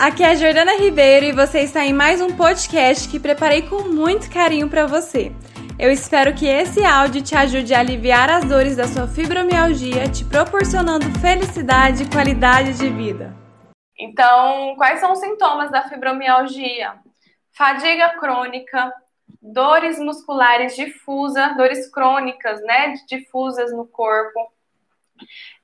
aqui é a Jordana Ribeiro e você está em mais um podcast que preparei com muito carinho para você. Eu espero que esse áudio te ajude a aliviar as dores da sua fibromialgia, te proporcionando felicidade e qualidade de vida. Então, quais são os sintomas da fibromialgia? Fadiga crônica, dores musculares difusas, dores crônicas, né, difusas no corpo.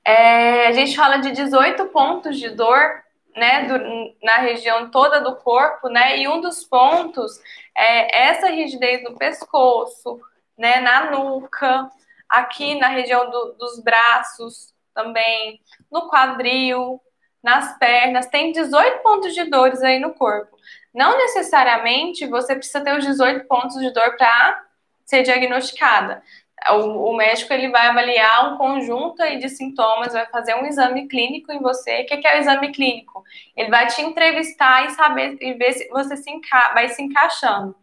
É, a gente fala de 18 pontos de dor né, do, na região toda do corpo, né, e um dos pontos é essa rigidez no pescoço, né, na nuca, aqui na região do, dos braços também, no quadril, nas pernas, tem 18 pontos de dores aí no corpo. Não necessariamente você precisa ter os 18 pontos de dor para ser diagnosticada o, o, médico ele vai avaliar um conjunto aí de sintomas, vai fazer um exame clínico em você. O que, que é o exame clínico? Ele vai te entrevistar e saber e ver se você se vai se encaixando.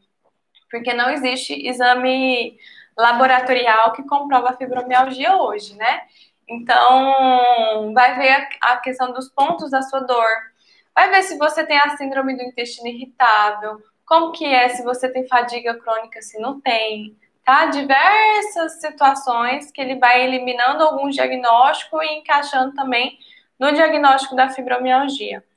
Porque não existe exame laboratorial que comprova a fibromialgia hoje, né? Então, vai ver a, a questão dos pontos da sua dor. Vai ver se você tem a síndrome do intestino irritável, como que é se você tem fadiga crônica, se não tem tá? Diversas situações que ele vai eliminando alguns diagnósticos e encaixando também no diagnóstico da fibromialgia.